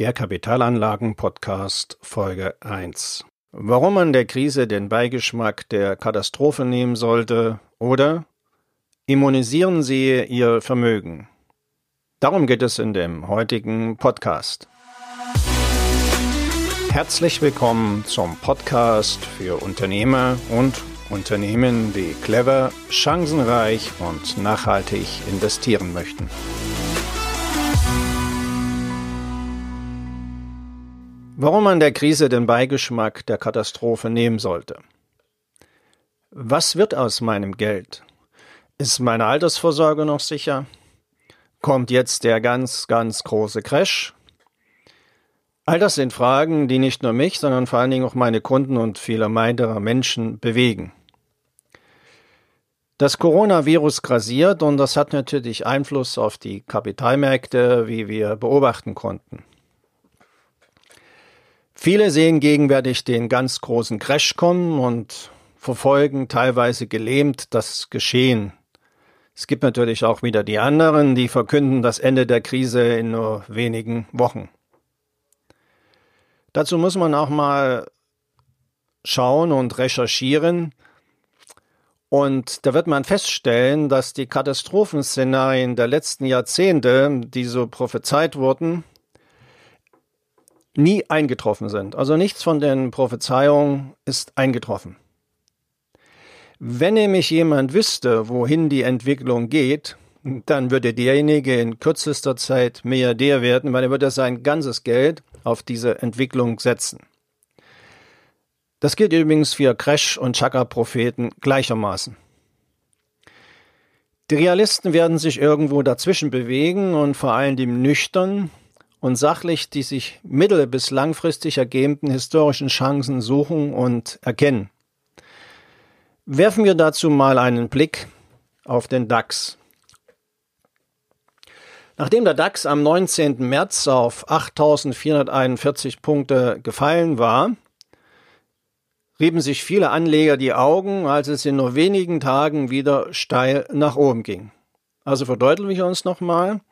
Der Kapitalanlagen-Podcast Folge 1. Warum man der Krise den Beigeschmack der Katastrophe nehmen sollte oder immunisieren Sie Ihr Vermögen. Darum geht es in dem heutigen Podcast. Herzlich willkommen zum Podcast für Unternehmer und Unternehmen, die clever, chancenreich und nachhaltig investieren möchten. Warum man der Krise den Beigeschmack der Katastrophe nehmen sollte. Was wird aus meinem Geld? Ist meine Altersvorsorge noch sicher? Kommt jetzt der ganz, ganz große Crash? All das sind Fragen, die nicht nur mich, sondern vor allen Dingen auch meine Kunden und viele weitere Menschen bewegen. Das Coronavirus grasiert und das hat natürlich Einfluss auf die Kapitalmärkte, wie wir beobachten konnten. Viele sehen gegenwärtig den ganz großen Crash kommen und verfolgen teilweise gelähmt das Geschehen. Es gibt natürlich auch wieder die anderen, die verkünden das Ende der Krise in nur wenigen Wochen. Dazu muss man auch mal schauen und recherchieren. Und da wird man feststellen, dass die Katastrophenszenarien der letzten Jahrzehnte, die so prophezeit wurden, nie eingetroffen sind. Also nichts von den Prophezeiungen ist eingetroffen. Wenn nämlich jemand wüsste, wohin die Entwicklung geht, dann würde derjenige in kürzester Zeit Milliardär werden, weil er würde sein ganzes Geld auf diese Entwicklung setzen. Das gilt übrigens für Crash- und Chakra-Propheten gleichermaßen. Die Realisten werden sich irgendwo dazwischen bewegen und vor allem dem nüchtern und sachlich die sich mittel- bis langfristig ergebenden historischen Chancen suchen und erkennen. Werfen wir dazu mal einen Blick auf den DAX. Nachdem der DAX am 19. März auf 8.441 Punkte gefallen war, rieben sich viele Anleger die Augen, als es in nur wenigen Tagen wieder steil nach oben ging. Also verdeutlichen wir uns nochmal.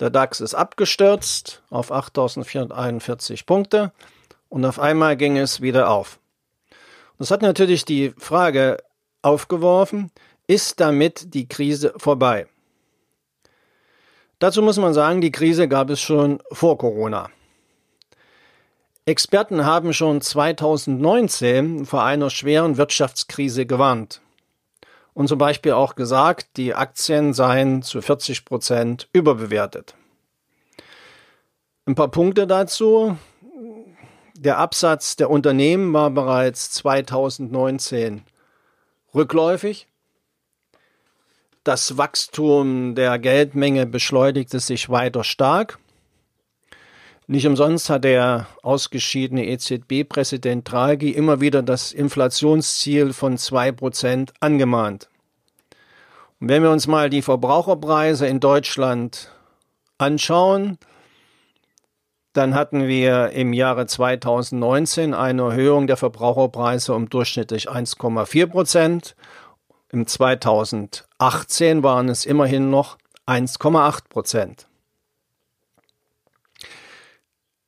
Der DAX ist abgestürzt auf 8.441 Punkte und auf einmal ging es wieder auf. Das hat natürlich die Frage aufgeworfen, ist damit die Krise vorbei? Dazu muss man sagen, die Krise gab es schon vor Corona. Experten haben schon 2019 vor einer schweren Wirtschaftskrise gewarnt und zum Beispiel auch gesagt, die Aktien seien zu 40 Prozent überbewertet. Ein paar Punkte dazu. Der Absatz der Unternehmen war bereits 2019 rückläufig. Das Wachstum der Geldmenge beschleunigte sich weiter stark. Nicht umsonst hat der ausgeschiedene EZB-Präsident Draghi immer wieder das Inflationsziel von zwei Prozent angemahnt. Und wenn wir uns mal die Verbraucherpreise in Deutschland anschauen, dann hatten wir im Jahre 2019 eine Erhöhung der Verbraucherpreise um durchschnittlich 1,4 Prozent im 2018 waren es immerhin noch 1,8 Prozent.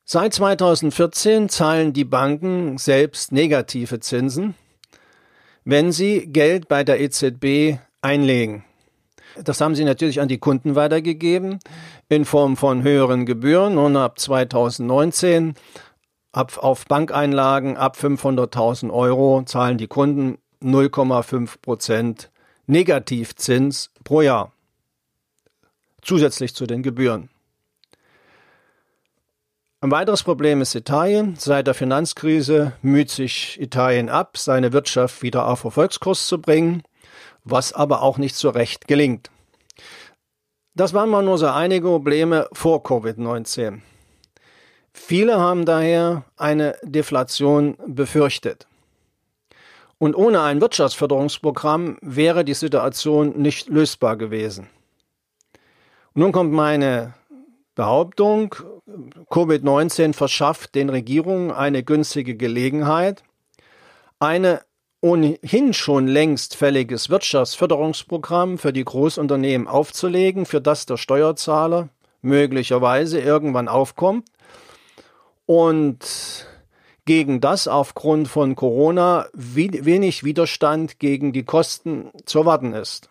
Seit 2014 zahlen die Banken selbst negative Zinsen, wenn sie Geld bei der EZB einlegen. Das haben sie natürlich an die Kunden weitergegeben in Form von höheren Gebühren und ab 2019 ab, auf Bankeinlagen ab 500.000 Euro zahlen die Kunden 0,5 Prozent Negativzins pro Jahr. Zusätzlich zu den Gebühren. Ein weiteres Problem ist Italien. Seit der Finanzkrise müht sich Italien ab, seine Wirtschaft wieder auf Erfolgskurs zu bringen, was aber auch nicht so recht gelingt. Das waren mal nur so einige Probleme vor Covid-19. Viele haben daher eine Deflation befürchtet. Und ohne ein Wirtschaftsförderungsprogramm wäre die Situation nicht lösbar gewesen. Und nun kommt meine Behauptung, Covid-19 verschafft den Regierungen eine günstige Gelegenheit, eine ohnehin schon längst fälliges Wirtschaftsförderungsprogramm für die Großunternehmen aufzulegen, für das der Steuerzahler möglicherweise irgendwann aufkommt und gegen das aufgrund von Corona wenig Widerstand gegen die Kosten zu erwarten ist.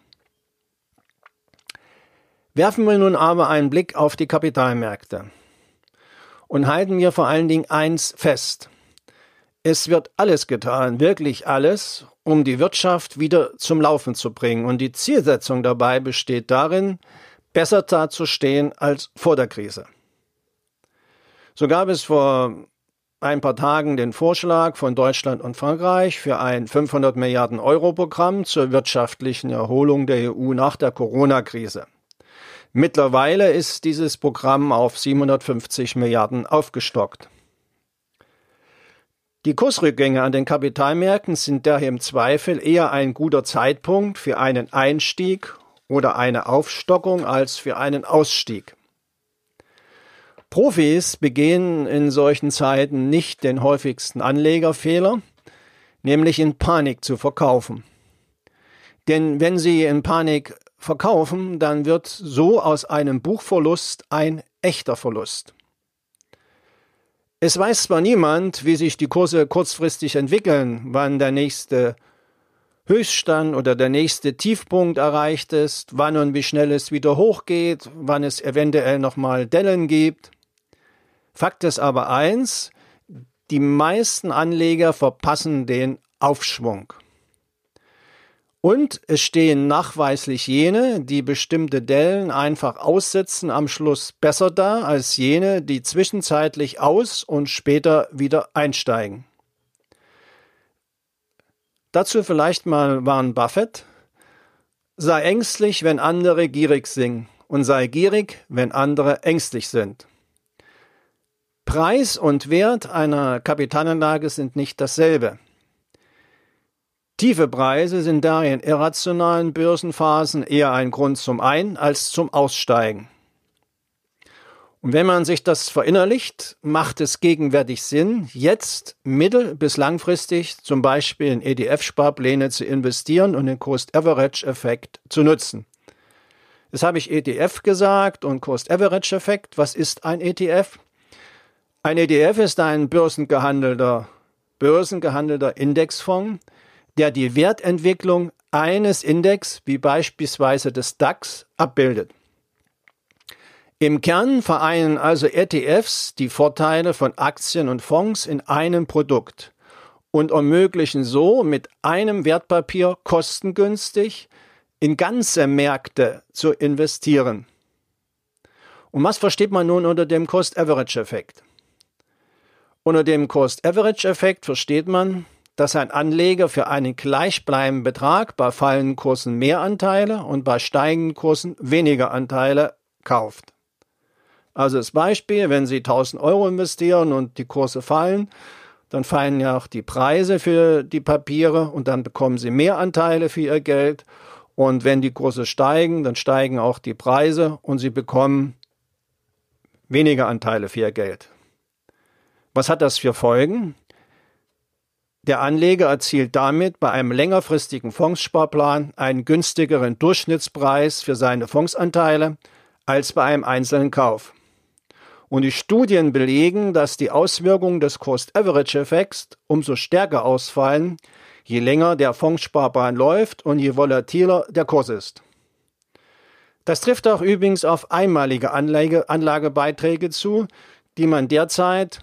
Werfen wir nun aber einen Blick auf die Kapitalmärkte und halten wir vor allen Dingen eins fest. Es wird alles getan, wirklich alles, um die Wirtschaft wieder zum Laufen zu bringen. Und die Zielsetzung dabei besteht darin, besser dazustehen als vor der Krise. So gab es vor ein paar Tagen den Vorschlag von Deutschland und Frankreich für ein 500 Milliarden Euro Programm zur wirtschaftlichen Erholung der EU nach der Corona-Krise. Mittlerweile ist dieses Programm auf 750 Milliarden aufgestockt. Die Kursrückgänge an den Kapitalmärkten sind daher im Zweifel eher ein guter Zeitpunkt für einen Einstieg oder eine Aufstockung als für einen Ausstieg. Profis begehen in solchen Zeiten nicht den häufigsten Anlegerfehler, nämlich in Panik zu verkaufen. Denn wenn sie in Panik verkaufen, dann wird so aus einem Buchverlust ein echter Verlust. Es weiß zwar niemand, wie sich die Kurse kurzfristig entwickeln, wann der nächste Höchststand oder der nächste Tiefpunkt erreicht ist, wann und wie schnell es wieder hochgeht, wann es eventuell nochmal Dellen gibt. Fakt ist aber eins, die meisten Anleger verpassen den Aufschwung. Und es stehen nachweislich jene, die bestimmte Dellen einfach aussitzen, am Schluss besser da als jene, die zwischenzeitlich aus und später wieder einsteigen. Dazu vielleicht mal Warren Buffett. Sei ängstlich, wenn andere gierig sind und sei gierig, wenn andere ängstlich sind. Preis und Wert einer Kapitalanlage sind nicht dasselbe. Tiefe Preise sind daher in irrationalen Börsenphasen eher ein Grund zum Ein- als zum Aussteigen. Und wenn man sich das verinnerlicht, macht es gegenwärtig Sinn, jetzt mittel- bis langfristig zum Beispiel in ETF-Sparpläne zu investieren und den Cost-Average-Effekt zu nutzen. Jetzt habe ich ETF gesagt und Cost-Average-Effekt. Was ist ein ETF? Ein ETF ist ein börsengehandelter, börsengehandelter Indexfonds, der die Wertentwicklung eines Index, wie beispielsweise des DAX, abbildet. Im Kern vereinen also ETFs die Vorteile von Aktien und Fonds in einem Produkt und ermöglichen so mit einem Wertpapier kostengünstig in ganze Märkte zu investieren. Und was versteht man nun unter dem Cost-Average-Effekt? Unter dem Cost-Average-Effekt versteht man, dass ein Anleger für einen gleichbleibenden Betrag bei fallenden Kursen mehr Anteile und bei steigenden Kursen weniger Anteile kauft. Also das Beispiel, wenn Sie 1000 Euro investieren und die Kurse fallen, dann fallen ja auch die Preise für die Papiere und dann bekommen Sie mehr Anteile für Ihr Geld. Und wenn die Kurse steigen, dann steigen auch die Preise und Sie bekommen weniger Anteile für Ihr Geld. Was hat das für Folgen? Der Anleger erzielt damit bei einem längerfristigen Fondssparplan einen günstigeren Durchschnittspreis für seine Fondsanteile als bei einem einzelnen Kauf. Und die Studien belegen, dass die Auswirkungen des Cost-Average-Effekts umso stärker ausfallen, je länger der Fondssparplan läuft und je volatiler der Kurs ist. Das trifft auch übrigens auf einmalige Anlage, Anlagebeiträge zu, die man derzeit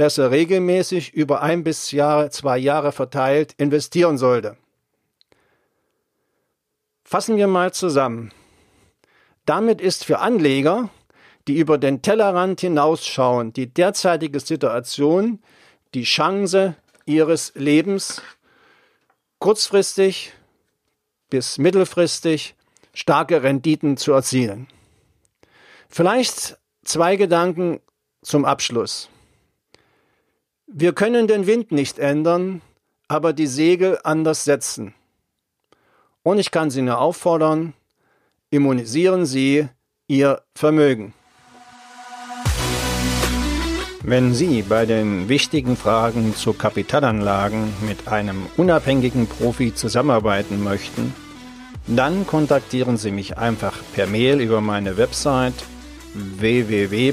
besser regelmäßig über ein bis zwei Jahre verteilt investieren sollte. Fassen wir mal zusammen. Damit ist für Anleger, die über den Tellerrand hinausschauen, die derzeitige Situation die Chance ihres Lebens kurzfristig bis mittelfristig starke Renditen zu erzielen. Vielleicht zwei Gedanken zum Abschluss. Wir können den Wind nicht ändern, aber die Segel anders setzen. Und ich kann Sie nur auffordern, immunisieren Sie Ihr Vermögen. Wenn Sie bei den wichtigen Fragen zu Kapitalanlagen mit einem unabhängigen Profi zusammenarbeiten möchten, dann kontaktieren Sie mich einfach per Mail über meine Website www